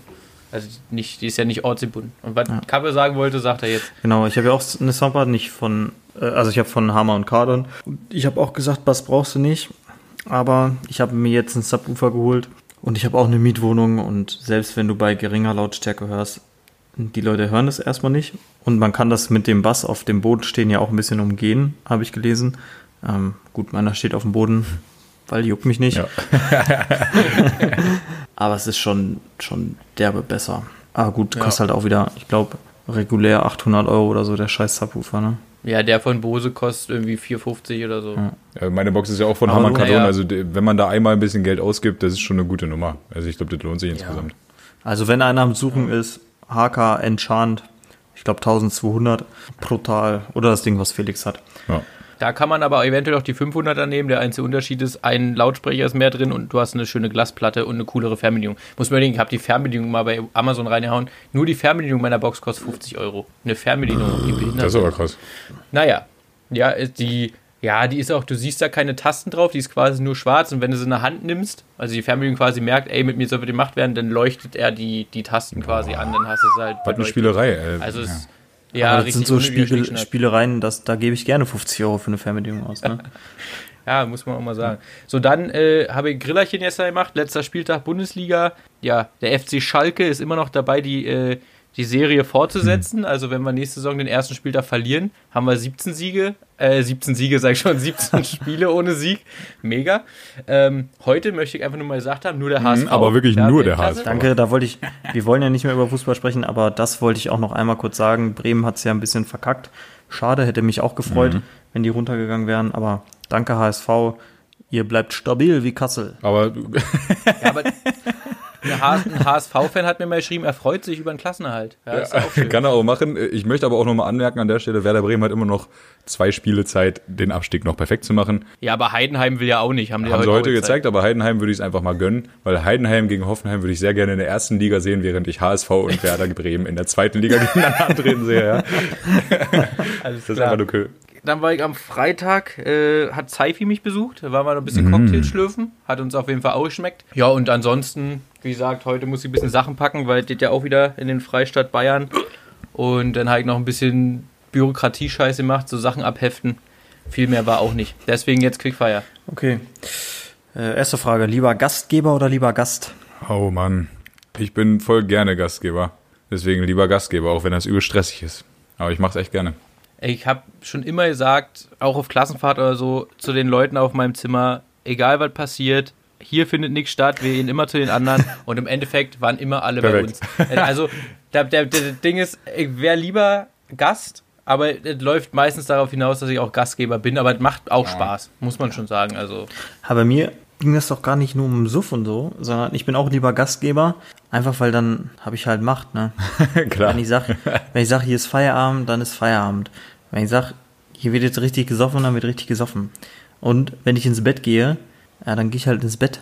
Also nicht, die ist ja nicht ortsgebunden. Und was Kappe sagen wollte, sagt er jetzt. Genau, ich habe ja auch eine Soundbar, nicht von, äh, also ich habe von Hammer und Kardon. Ich habe auch gesagt, Bass brauchst du nicht, aber ich habe mir jetzt einen Subwoofer geholt und ich habe auch eine Mietwohnung und selbst wenn du bei geringer Lautstärke hörst, die Leute hören das erstmal nicht und man kann das mit dem Bass auf dem Boden stehen ja auch ein bisschen umgehen, habe ich gelesen. Ähm, gut, meiner steht auf dem Boden, weil juckt mich nicht. Ja. Aber es ist schon, schon derbe besser. Aber gut, Ja. kostet halt auch wieder, ich glaube, regulär 800 Euro oder so, der scheiß Subwoofer, ne? Ja, der von Bose kostet irgendwie 4,50 oder so. Ja. Meine Box ist ja auch von Aber Hammer du- Kardon, Ja, also wenn man da einmal ein bisschen Geld ausgibt, das ist schon eine gute Nummer. Also ich glaube, das lohnt sich insgesamt. Also wenn einer am Suchen ist, HK Enchant, ich glaube 1200, brutal. Oder das Ding, was Felix hat. Ja. Da kann man aber eventuell auch die 500er nehmen. Der einzige Unterschied ist, ein Lautsprecher ist mehr drin und du hast eine schöne Glasplatte und eine coolere Fernbedienung. Muss man überlegen, ich habe die Fernbedienung mal bei Amazon reingehauen. Nur die Fernbedienung meiner Box kostet 50 Euro. Eine Fernbedienung, die behindert Das ist aber krass. Naja, ja, ist die Ja, die ist auch, du siehst da keine Tasten drauf, die ist quasi nur schwarz und wenn du sie in der Hand nimmst, also die Fernbedienung quasi merkt, ey, mit mir soll bitte gemacht werden, dann leuchtet er die, die Tasten quasi an, dann hast du es halt. Was eine. Spielerei, ey. Also ja. es, ja, Aber das richtig sind so Spiegel. Spielereien, das, da gebe ich gerne 50 Euro für eine Fernbedienung aus. Ne? Ja, muss man auch mal sagen. So, dann äh, habe ich Grillerchen jetzt gemacht. Letzter Spieltag Bundesliga. Ja, der FC Schalke ist immer noch dabei, die, äh, die Serie fortzusetzen. Also, wenn wir nächste Saison den ersten Spieltag verlieren, haben wir 17 Siege. Äh, 17 Siege, sag ich schon, 17 Spiele ohne Sieg. Mega. Ähm, heute möchte ich einfach nur mal gesagt haben, nur der HSV. Mhm, aber wirklich Ja, nur der. HSV. Danke, da wollte ich, wir wollen ja nicht mehr über Fußball sprechen, aber das wollte ich auch noch einmal kurz sagen. Bremen hat es ja ein bisschen verkackt. Schade, hätte mich auch gefreut, wenn die runtergegangen wären, aber danke HSV, ihr bleibt stabil wie Kassel. Aber du- Ja, aber ein HSV-Fan hat mir mal geschrieben, er freut sich über den Klassenerhalt. Ja, auch schön. kann er auch machen. Ich möchte aber auch nochmal anmerken an der Stelle, Werder Bremen hat immer noch zwei Spiele Zeit, den Abstieg noch perfekt zu machen. Ja, aber Heidenheim will ja auch nicht. Haben, die Haben sie heute gezeigt, aber Heidenheim würde ich es einfach mal gönnen, weil Heidenheim gegen Hoffenheim würde ich sehr gerne in der ersten Liga sehen, während ich HSV und Werder Bremen in der zweiten Liga gegeneinander antreten sehe. Ja. Alles Das ist klar. einfach okay. Dann war ich am Freitag, äh, hat Seifi mich besucht, da waren wir noch ein bisschen Mm. Cocktail schlürfen, hat uns auf jeden Fall auch geschmeckt. Ja, und ansonsten, wie gesagt, heute muss ich ein bisschen Sachen packen, weil es geht ja auch wieder in den Freistaat Bayern. Und dann habe ich noch ein bisschen Bürokratie-Scheiße gemacht, so Sachen abheften. Viel mehr war auch nicht. Deswegen jetzt Quickfire. Okay. Äh, erste Frage, lieber Gastgeber oder lieber Gast? Oh Mann, ich bin voll gerne Gastgeber. Deswegen lieber Gastgeber, auch wenn das übel stressig ist. Aber ich mache es echt gerne. Ich habe schon immer gesagt, auch auf Klassenfahrt oder so, zu den Leuten auf meinem Zimmer, egal was passiert, hier findet nichts statt, wir gehen immer zu den anderen und im Endeffekt waren immer alle bei uns. Perfekt. Also, der, der, der Ding ist, ich wäre lieber Gast, aber es läuft meistens darauf hinaus, dass ich auch Gastgeber bin, aber es macht auch Spaß, muss man schon sagen. Also, Aber bei mir ging das doch gar nicht nur um Suff und so, sondern ich bin auch lieber Gastgeber, einfach weil dann habe ich halt Macht, ne? Klar. Wenn ich sag, wenn ich sag, hier ist Feierabend, dann ist Feierabend. Wenn ich sag, hier wird jetzt richtig gesoffen, dann wird richtig gesoffen. Und wenn ich ins Bett gehe, ja, dann gehe ich halt ins Bett.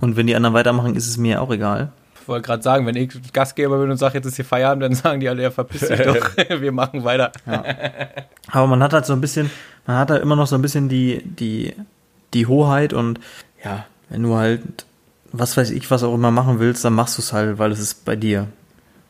Und wenn die anderen weitermachen, ist es mir auch egal. ich wollte gerade sagen, wenn ich Gastgeber bin und sage, jetzt ist hier Feierabend, dann sagen die alle, ja, verpiss dich doch, wir machen weiter. Aber man hat halt so ein bisschen, man hat halt immer noch so ein bisschen die, die, die Hoheit und ja, wenn du halt, was weiß ich, was auch immer machen willst, dann machst du es halt, weil es ist bei dir.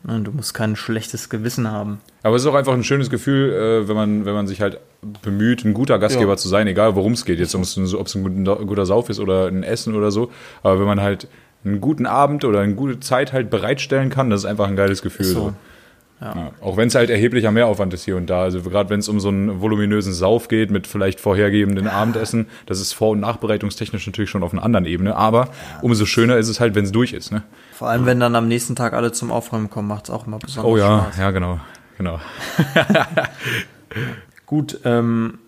Ne, Du musst kein schlechtes Gewissen haben. Aber es ist auch einfach ein schönes Gefühl, äh, wenn man, wenn man sich halt bemüht, ein guter Gastgeber Ja. zu sein, egal worum es geht. Jetzt, ob es ein, guter, Sauf ist oder ein Essen oder so. Aber wenn man halt einen guten Abend oder eine gute Zeit halt bereitstellen kann, das ist einfach ein geiles Gefühl. So. so. Ja. Auch wenn es halt erheblicher Mehraufwand ist hier und da. Also gerade wenn es um so einen voluminösen Sauf geht mit vielleicht vorhergebenden Abendessen, das ist vor- und nachbereitungstechnisch natürlich schon auf einer anderen Ebene. Aber umso schöner ist es halt, wenn es durch ist. Ne? Vor allem, wenn dann am nächsten Tag alle zum Aufräumen kommen, macht es auch immer besonders Oh ja, Spaß. ja genau, genau. Gut, ähm,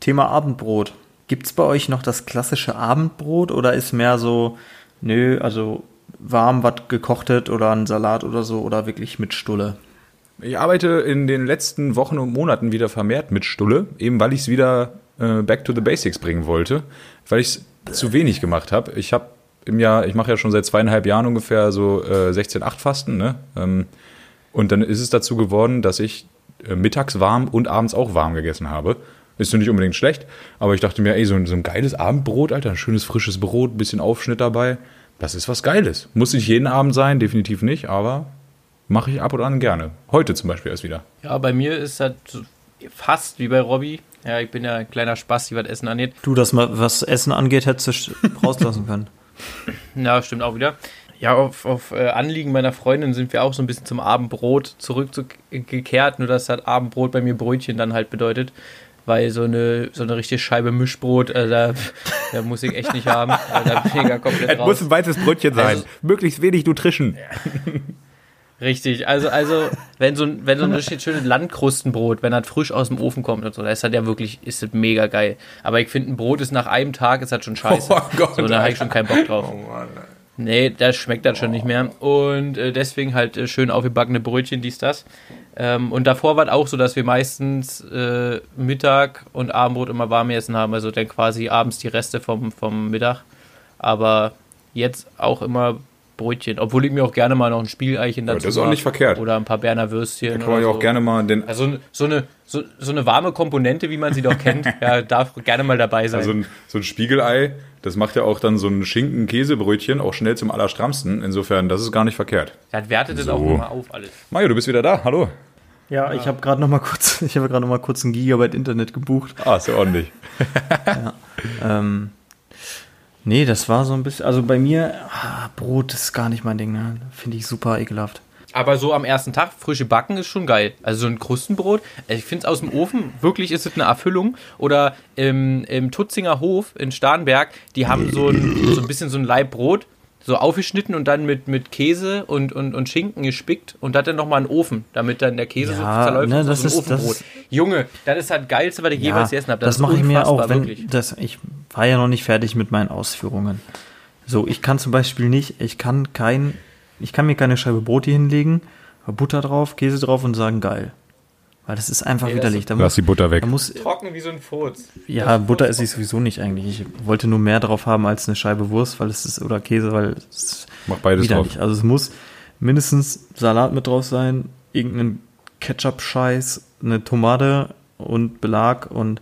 Thema Abendbrot. Gibt's bei euch noch das klassische Abendbrot oder ist mehr so, nö, also warm was gekochtet oder ein Salat oder so oder wirklich mit Stulle? Ich arbeite in den letzten Wochen und Monaten wieder vermehrt mit Stulle, eben weil ich es wieder äh, back to the basics bringen wollte, weil ich es zu wenig gemacht habe. Ich habe im Jahr, ich mache ja schon seit zweieinhalb Jahren ungefähr so äh, 16-8 Fasten, ne? Ähm, und dann ist es dazu geworden, dass ich äh, mittags warm und abends auch warm gegessen habe. Ist nicht unbedingt schlecht, aber ich dachte mir, ey, so ein, so ein geiles Abendbrot, Alter, ein schönes frisches Brot, ein bisschen Aufschnitt dabei, das ist was Geiles. Muss nicht jeden Abend sein, definitiv nicht, aber mache ich ab und an gerne. Heute zum Beispiel erst wieder. Ja, bei mir ist das fast wie bei Robby. Ja, ich bin ja ein kleiner Spaß, was Essen angeht. Du, das mal, was Essen angeht, hättest du rauslassen können. Ja, stimmt auch wieder. Ja, auf, auf äh, Anliegen meiner Freundin sind wir auch so ein bisschen zum Abendbrot zurückgekehrt, nur dass das Abendbrot bei mir Brötchen dann halt bedeutet. Weil so eine, so eine richtige Scheibe Mischbrot, äh, da, da muss ich echt nicht haben. Also da bin ich ja komplett raus. ein weißes Brötchen sein. Also- Möglichst wenig Nutrition. Richtig, also, also wenn so ein, wenn so ein richtig schönes Landkrustenbrot, wenn das frisch aus dem Ofen kommt und so, da ist das ja wirklich, ist das mega geil. Aber ich finde, ein Brot ist nach einem Tag, ist das schon scheiße. Oh Gott, so, da habe ich schon keinen Bock drauf. Oh Mann. Nee, das schmeckt das schon nicht mehr. Und äh, deswegen halt äh, schön aufgebackene Brötchen, dies, das. Ähm, und davor war es auch so, dass wir meistens äh, Mittag und Abendbrot immer warm essen haben. Also dann quasi abends die Reste vom, vom Mittag. Aber jetzt auch immer Brötchen. Obwohl ich mir auch gerne mal noch ein Spiegeleichen dazu das ist auch nicht verkehrt. Oder ein paar Berner Würstchen. Da kann man ja auch so. gerne mal den, Also so eine, so, so eine warme Komponente, wie man sie doch kennt, ja, darf gerne mal dabei sein. also ein, so ein Spiegelei, das macht ja auch dann so ein Schinken-Käsebrötchen auch schnell zum Allerstrammsten. Insofern, das ist gar nicht verkehrt. das wertet das So. auch nochmal auf alles. Mario, du bist wieder da. Hallo. Ja, ich habe gerade noch mal kurz, ich habe gerade noch mal kurz ein Gigabyte Internet gebucht. Ah, ist ja ordentlich. Ähm, nee, das war so ein bisschen, also bei mir, ah, Brot ist gar nicht mein Ding, ne? Finde ich super ekelhaft. Aber so am ersten Tag, frische Backen ist schon geil. Also so ein Krustenbrot, ich finde es aus dem Ofen, wirklich ist es eine Erfüllung. Oder im, im Tutzinger Hof in Starnberg, die haben so ein, so ein bisschen so ein Laib Brot, so aufgeschnitten und dann mit, mit Käse und, und, und Schinken gespickt und das dann nochmal in den Ofen, damit dann der Käse Ja, so zerläuft. ne, das so ein ist- das Ofenbrot. ist- Junge, das ist das Geilste, was ich jemals gegessen habe. das ist mache ich mir auch, wenn wirklich. das, ich war ja noch nicht fertig mit meinen Ausführungen. So, ich kann zum Beispiel nicht, ich kann kein, ich kann mir keine Scheibe Brot hier hinlegen, Butter drauf, Käse drauf und sagen geil. Weil das ist einfach Nee, das widerlich. ist- Da Lass muss, die Butter weg. muss, Trocken wie so ein Furz. ja, Butter esse ich sowieso nicht eigentlich. Ich wollte nur mehr drauf haben als eine Scheibe Wurst, weil es ist, oder Käse, weil es ist Mach beides widerlich. drauf. Also es muss mindestens Salat mit drauf sein, irgendein Ketchup-Scheiß, eine Tomate und Belag und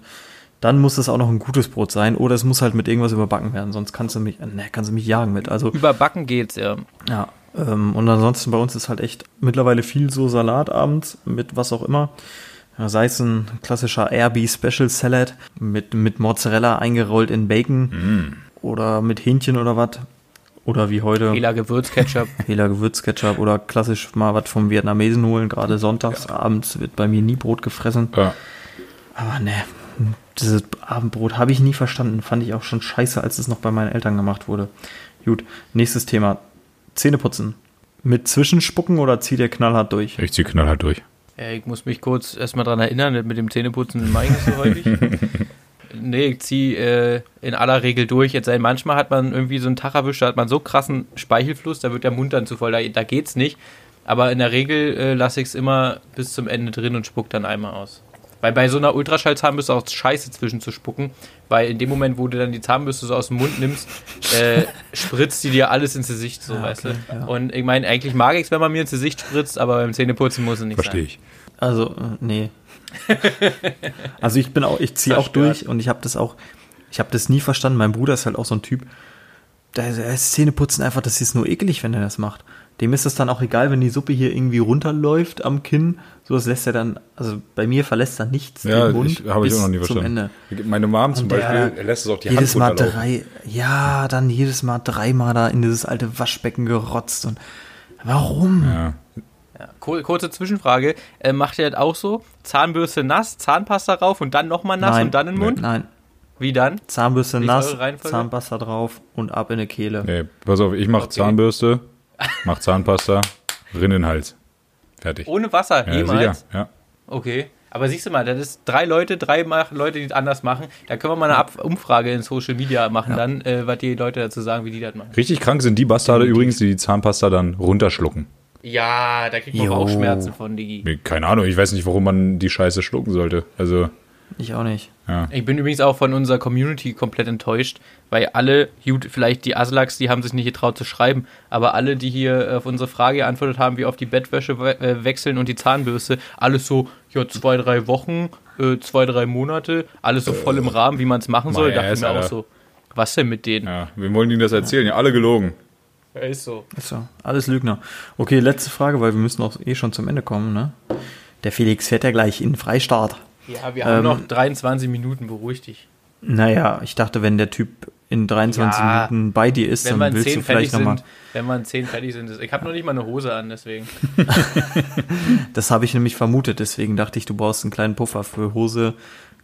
dann muss es auch noch ein gutes Brot sein oder es muss halt mit irgendwas überbacken werden, sonst kannst du mich, ne, kannst du mich jagen mit. Also Überbacken geht's, ja. ja, ähm, und ansonsten bei uns ist halt echt mittlerweile viel so Salat abends mit was auch immer. Ja, sei es ein klassischer RB Special Salad mit, mit Mozzarella eingerollt in Bacon oder mit Hähnchen oder was. Oder wie heute Hela Gewürzketchup. Hela Gewürzketchup oder klassisch mal was vom Vietnamesen holen. Gerade sonntags abends wird bei mir nie Brot gefressen. Ja. Aber ne, dieses Abendbrot habe ich nie verstanden. Fand ich auch schon scheiße, als es noch bei meinen Eltern gemacht wurde. Gut, nächstes Thema. Zähne putzen. Mit Zwischenspucken oder zieht ihr knallhart durch? Ich zieh knallhart durch. Ja, ich muss mich kurz erstmal dran erinnern, mit dem Zähneputzen mache ich nicht so häufig. nee, ich ziehe äh, in aller Regel durch. Jetzt sei, manchmal hat man irgendwie so einen Tag erwischt, da hat man so krassen Speichelfluss, da wird der Mund dann zu voll, da, da geht's nicht. Aber in der Regel äh, lasse ich es immer bis zum Ende drin und spuck dann einmal aus. Weil bei so einer Ultraschallzahnbürste auch scheiße zwischen zu spucken, weil in dem Moment, wo du dann die Zahnbürste so aus dem Mund nimmst, äh, spritzt die dir alles ins Gesicht, so weißt okay, du. ja. Und ich meine, eigentlich mag ich es, wenn man mir ins Gesicht spritzt, aber beim Zähneputzen muss es nicht Verstehe ich. Also, äh, nee. also ich bin auch, ich ziehe auch durch und ich habe das auch, ich habe das nie verstanden. Mein Bruder ist halt auch so ein Typ, der, der ist Zähneputzen einfach, das ist nur eklig, wenn er das macht. Dem ist es dann auch egal, wenn die Suppe hier irgendwie runterläuft am Kinn. So, das lässt er dann, also bei mir verlässt er nichts Ja, den Mund ich, habe ich bis auch noch nie zum verstanden. Ende. Meine Mom zum Und der Beispiel lässt es auch die jedes Hand Mal drei, ja, dann jedes Mal dreimal da in dieses alte Waschbecken gerotzt und warum? Ja. Ja, kur- kurze Zwischenfrage. Äh, macht ihr das auch so? Zahnbürste nass, Zahnpasta rauf und dann nochmal nass Nein. und dann in den Mund? Nein, Wie dann? Zahnbürste nass? Zahnpasta drauf und ab in die Kehle. Nee, pass auf, ich mache Okay. Zahnbürste, mach Zahnpasta, Rinn in den Hals. Fertig. Ohne Wasser, ja, jemals? sicher. Ja. Okay. Aber siehst du mal, das ist drei Leute, drei Leute, die es anders machen. Da können wir mal eine Ab Umfrage in Social Media machen, dann, äh, was die Leute dazu sagen, wie die das machen. Richtig krank sind die Bastarde übrigens, die die Zahnpasta dann runterschlucken. Ja, da kriegt man Jo. auch Schmerzen von, Digi. Keine Ahnung, ich weiß nicht, warum man die Scheiße schlucken sollte. Also, Ich auch nicht. ja. Ich bin übrigens auch von unserer Community komplett enttäuscht, weil alle, gut, vielleicht die Aslaks, die haben sich nicht getraut zu schreiben, aber alle, die hier auf unsere Frage geantwortet haben, wie oft die Bettwäsche we äh, wechseln und die Zahnbürste, alles so, ja, zwei, drei Wochen, äh, zwei, drei Monate, alles so voll im Rahmen, wie man es machen soll, dachte ich mir auch so, was denn mit denen? ja. Wem wollen die das erzählen? Ja, alle gelogen. Ja, ist so. Ist so, alles Lügner. Okay, letzte Frage, weil wir müssen auch eh schon zum Ende kommen, ne? Der Felix fährt ja gleich in den Freistaat. Ja, wir haben Ähm, noch 23 Minuten, beruhig dich. Naja, ich dachte, wenn der Typ in 23 Ja, Minuten bei dir ist, Wenn dann wir willst in du 10 fertig vielleicht nochmal. sind, wenn wir in 10 fertig sind, ist- ich habe noch nicht mal eine Hose an, deswegen. Das habe ich nämlich vermutet, deswegen dachte ich, du brauchst einen kleinen Puffer für Hose,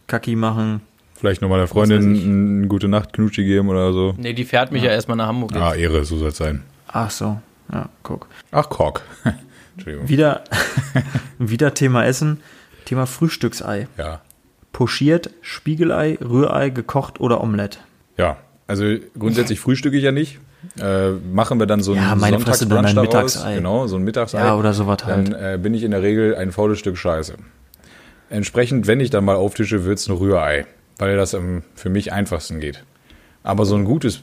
Kaki machen. Vielleicht nochmal der Freundin eine gute Nacht Knutschi geben oder so. Nee, die fährt mich ja, erstmal nach Hamburg. Ah, Ehre, so soll es sein. Ach so, ja, guck. Ach, Kork. Entschuldigung. Wieder, wieder Thema Essen, Thema Frühstücksei. Ja. Pochiert, Spiegelei, Rührei, gekocht oder Omelette. Ja, also grundsätzlich frühstücke ich ja nicht. Äh, machen wir dann so ein Ja, meine Fresse, dann ein Sonntagsbrunch daraus. Mittagsei. Genau, so ein Mittagsei. Ja, oder sowas halt. Dann äh, bin ich in der Regel ein faules Stück Scheiße. Entsprechend, wenn ich dann mal auftische, wird's ein Rührei, weil das am für mich einfachsten geht. Aber so ein gutes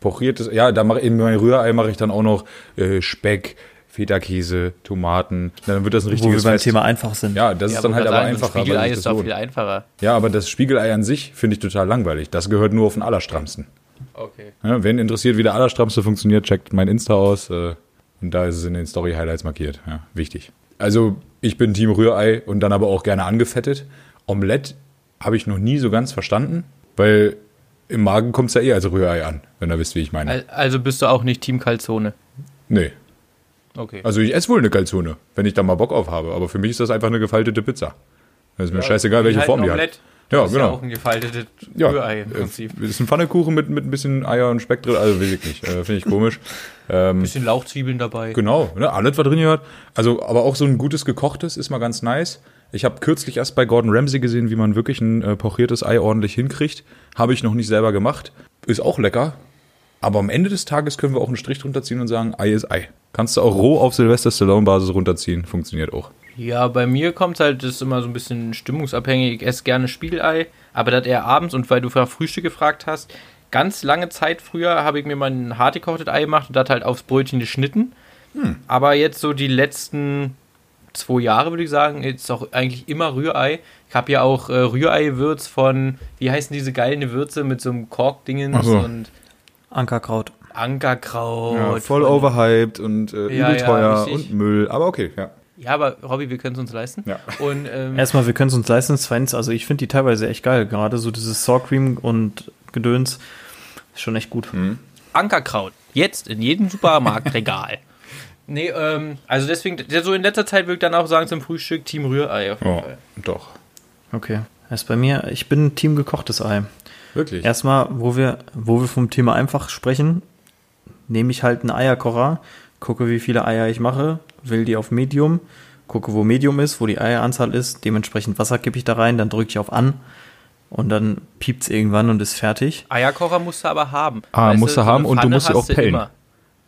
pochiertes, ja, da mache in mein Rührei mache ich dann auch noch äh, Speck, Feta-Käse, Tomaten. Dann wird das ein Wo wir richtiges beim Fest. Thema einfach sind. Ja, das ist dann halt aber einfacher. weil Spiegelei ist das doch lohnt. viel einfacher. Ja, aber das Spiegelei an sich finde ich total langweilig. Das gehört nur auf den Allerstrammsten. Okay. Ja, wen interessiert, wie der Allerstrammste funktioniert, checkt mein Insta aus. Äh, und da ist es in den Story-Highlights markiert. Ja, wichtig. Also, ich bin Team Rührei und dann aber auch gerne angefettet. Omelette habe ich noch nie so ganz verstanden, weil im Magen kommt es ja eh als Rührei an, wenn ihr wisst, wie ich meine. Al- Also bist du auch nicht Team Calzone. nee. Okay. Also, ich esse wohl eine Calzone, wenn ich da mal Bock auf habe. Aber für mich ist das einfach eine gefaltete Pizza. Das ist mir scheißegal, welche halt Form die hat. Ja, ist genau. Ja auch ein gefaltetes Ja, Rührei im äh, Prinzip. ist ein Pfannekuchen mit, mit ein bisschen Eier und Speck drin. Also, weiß ich nicht. Äh, Finde ich komisch. Ähm, Bisschen Lauchzwiebeln dabei. Genau, ne, alles was drin gehört. Also, aber auch so ein gutes gekochtes ist mal ganz nice. Ich habe kürzlich erst bei Gordon Ramsay gesehen, wie man wirklich ein äh, pochiertes Ei ordentlich hinkriegt. Habe ich noch nicht selber gemacht. Ist auch lecker. Aber am Ende des Tages können wir auch einen Strich drunter ziehen und sagen, Ei ist Ei. Kannst du auch roh auf Sylvester Stallone-Basis runterziehen. Funktioniert auch. Ja, bei mir kommt halt, das ist immer so ein bisschen stimmungsabhängig. Ich esse gerne Spiegelei, aber das eher abends und weil du nach Frühstück gefragt hast, ganz lange Zeit früher habe ich mir mal ein hart gekochtes Ei gemacht und das halt aufs Brötchen geschnitten. Aber jetzt so die letzten zwei Jahre würde ich sagen, jetzt auch eigentlich immer Rührei. Ich habe ja auch äh, Rührei-Würz von, wie heißen diese geilen Gewürze mit so einem Korkdingens so. und Ankerkraut. Ankerkraut. voll von- overhyped und äh, Ja, übel ja, teuer richtig. und Müll. Aber okay, ja. Ja, aber Robby, wir können es uns leisten. Ja. Und ähm, Erstmal, wir können es uns leisten. Zweitens, also ich finde die teilweise echt geil. Gerade so dieses Sour Cream und Gedöns ist schon echt gut. Ankerkraut. Jetzt in jedem Supermarktregal. nee, ähm, also deswegen, der- so in letzter Zeit würde ich dann auch sagen zum Frühstück Team Rührei. Auf jeden Oh, Fall. doch. Okay. Erst bei mir, ich bin Team gekochtes Ei. Wirklich. Erstmal, wo wir, wo wir vom Thema einfach sprechen, nehme ich halt einen Eierkocher, gucke, wie viele Eier ich mache, will die auf Medium, gucke, wo Medium ist, wo die Eieranzahl ist, dementsprechend Wasser kippe ich da rein, dann drücke ich auf an und dann piept's irgendwann und ist fertig. Eierkocher musst du aber haben. Ah, Weißt musst so du haben eine und du musst sie auch pellen. immer.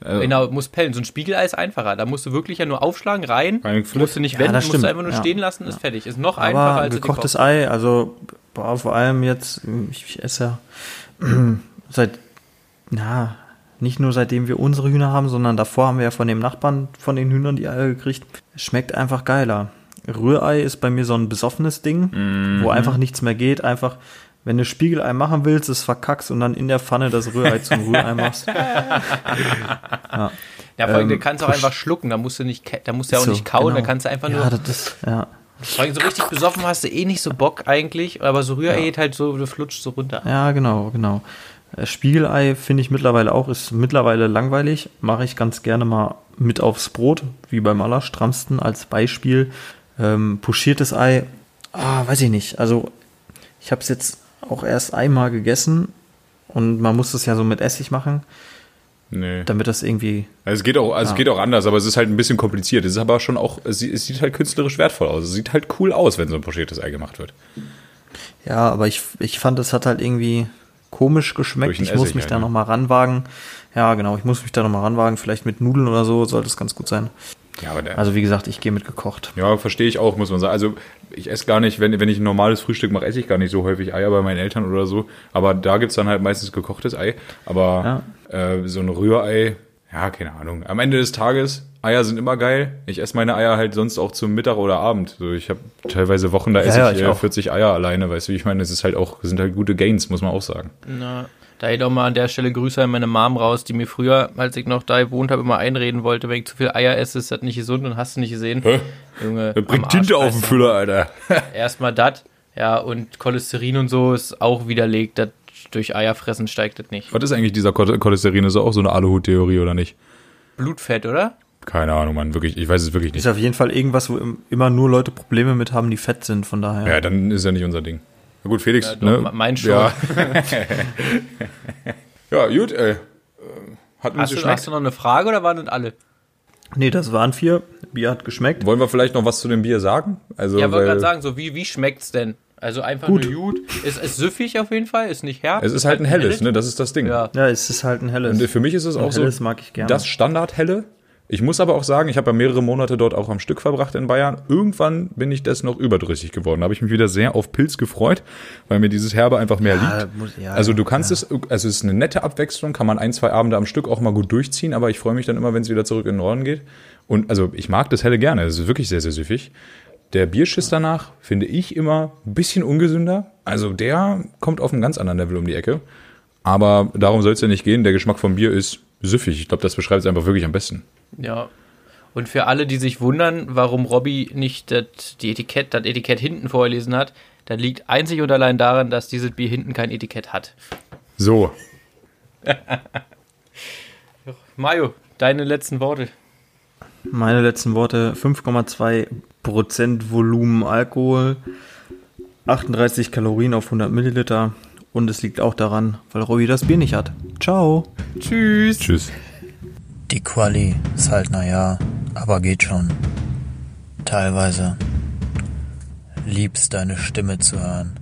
Äh, Genau, musst pellen. So ein Spiegelei ist einfacher. Da musst du wirklich ja nur aufschlagen, rein, musst du nicht Ja, wenden, das musst du einfach nur Ja. stehen lassen, ist fertig. Ist noch einfacher Aber als gekochtes gekocht. Ei, also boah, vor allem jetzt, ich, ich esse ja seit, na, nicht nur seitdem wir unsere Hühner haben, sondern davor haben wir ja von dem Nachbarn von den Hühnern die Eier gekriegt. Es schmeckt einfach geiler. Rührei ist bei mir so ein besoffenes Ding, Mhm. wo einfach nichts mehr geht. Einfach, wenn du Spiegelei machen willst, es verkackst und dann in der Pfanne das Rührei zum Rührei machst. Ja, vor allem, Ähm, du kannst auch einfach schlucken, da musst du nicht, da musst du ja auch So, nicht kauen, da genau. kannst du einfach ja, nur. das ist, ja. Vor allem so richtig besoffen hast du eh nicht so Bock eigentlich, aber so Rührei geht halt so, du flutscht so runter. Ja, genau, genau. Äh, Spiegelei finde ich mittlerweile auch, ist mittlerweile langweilig. Mache ich ganz gerne mal mit aufs Brot, wie beim Allerstrammsten als Beispiel. Ähm, pochiertes Ei, ah, weiß ich nicht. Also, ich habe es jetzt auch erst einmal gegessen und man muss das ja so mit Essig machen, nee. damit das irgendwie. Also es geht auch, also es geht auch anders, aber es ist halt ein bisschen kompliziert. Es ist aber schon auch, es sieht, halt künstlerisch wertvoll aus. Es sieht halt cool aus, wenn so ein pochiertes Ei gemacht wird. Ja, aber ich, ich fand, es hat halt irgendwie komisch geschmeckt. Ich muss mich halt, da ne? nochmal ranwagen. Ja, genau, ich muss mich da nochmal ranwagen. Vielleicht mit Nudeln oder so sollte es ganz gut sein. Ja, aber der, Also wie gesagt, ich gehe mit gekocht. ja, verstehe ich auch, muss man sagen. Also ich esse gar nicht, wenn, wenn ich ein normales Frühstück mache, esse ich gar nicht so häufig Eier bei meinen Eltern oder so. Aber da gibt's dann halt meistens gekochtes Ei. Aber äh, so ein Rührei, ja, keine Ahnung. Am Ende des Tages, Eier sind immer geil. Ich esse meine Eier halt sonst auch zum Mittag oder Abend. So, ich habe teilweise Wochen, da esse ja, ich, ich äh, auch. 40 Eier alleine, weißt du, wie ich meine, es ist halt auch, sind halt gute Gains, muss man auch sagen. Na, da hätte auch mal an der Stelle Grüße an meine Mom raus, die mir früher, als ich noch da gewohnt habe, immer einreden wollte, wenn ich zu viel Eier esse, ist das nicht gesund und hast du nicht gesehen. Hä? Junge, Bringt Tinte auf den. Füller, Alter. Erstmal das, ja, und Cholesterin und so ist auch widerlegt, dass durch Eierfressen steigt das nicht. Was ist eigentlich dieser Chol- Cholesterin? Ist das auch so eine Aluhut-Theorie oder nicht? Blutfett, oder? Keine Ahnung, Mann, wirklich, ich weiß es wirklich nicht. Ist auf jeden Fall irgendwas, wo im- immer nur Leute Probleme mit haben, die fett sind. Von daher. Ja, dann ist ja nicht unser Ding. Na gut, Felix, Ja, doch, ne? me- mein schon. Ja, ja gut, ey. Äh, Hat uns Hast du, hast du noch eine Frage oder waren das alle? Nee, das waren vier. Bier hat geschmeckt. Wollen wir vielleicht noch was zu dem Bier sagen? Also, Ja, wollte gerade sagen, so wie, wie schmeckt's denn? Also einfach Gut. nur gut. Ist, ist süffig auf jeden Fall, ist nicht herb. es ist halt ein helles, ne? Das ist das Ding. Ja. Ja, es ist halt ein helles. Und für mich ist es auch Und so helles mag ich gerne. das Standardhelle, Ich muss aber auch sagen, ich habe ja mehrere Monate dort auch am Stück verbracht in Bayern. Irgendwann bin ich das noch überdrüssig geworden. Da habe ich mich wieder sehr auf Pilz gefreut, weil mir dieses Herbe einfach mehr Ja, liegt. muss- ja, also du kannst ja. es, also es ist eine nette Abwechslung, kann man ein, zwei Abende am Stück auch mal gut durchziehen, aber ich freue mich dann immer, wenn es wieder zurück in den Norden geht. Und also ich mag das helle gerne, es ist wirklich sehr, sehr süffig. Der Bierschiss danach finde ich immer ein bisschen ungesünder. Also der kommt auf einem ganz anderen Level um die Ecke. Aber darum soll es ja nicht gehen. Der Geschmack vom Bier ist süffig. Ich glaube, das beschreibt es einfach wirklich am besten. Ja. Und für alle, die sich wundern, warum Robby nicht das, die Etikett, das Etikett hinten vorgelesen hat, das liegt einzig und allein daran, dass dieses Bier hinten kein Etikett hat. So, Mario, deine letzten Worte. Meine letzten Worte: 5,2% Volumen Alkohol, 38 Kalorien auf 100 Milliliter. Und es liegt auch daran, weil Robby das Bier nicht hat. Ciao. Tschüss. tschüss. Die Quali ist halt naja, aber geht schon. Teilweise. Liebst deine Stimme zu hören.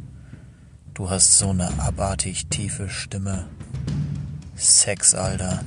Du hast so eine abartig tiefe Stimme. Sex, Alter.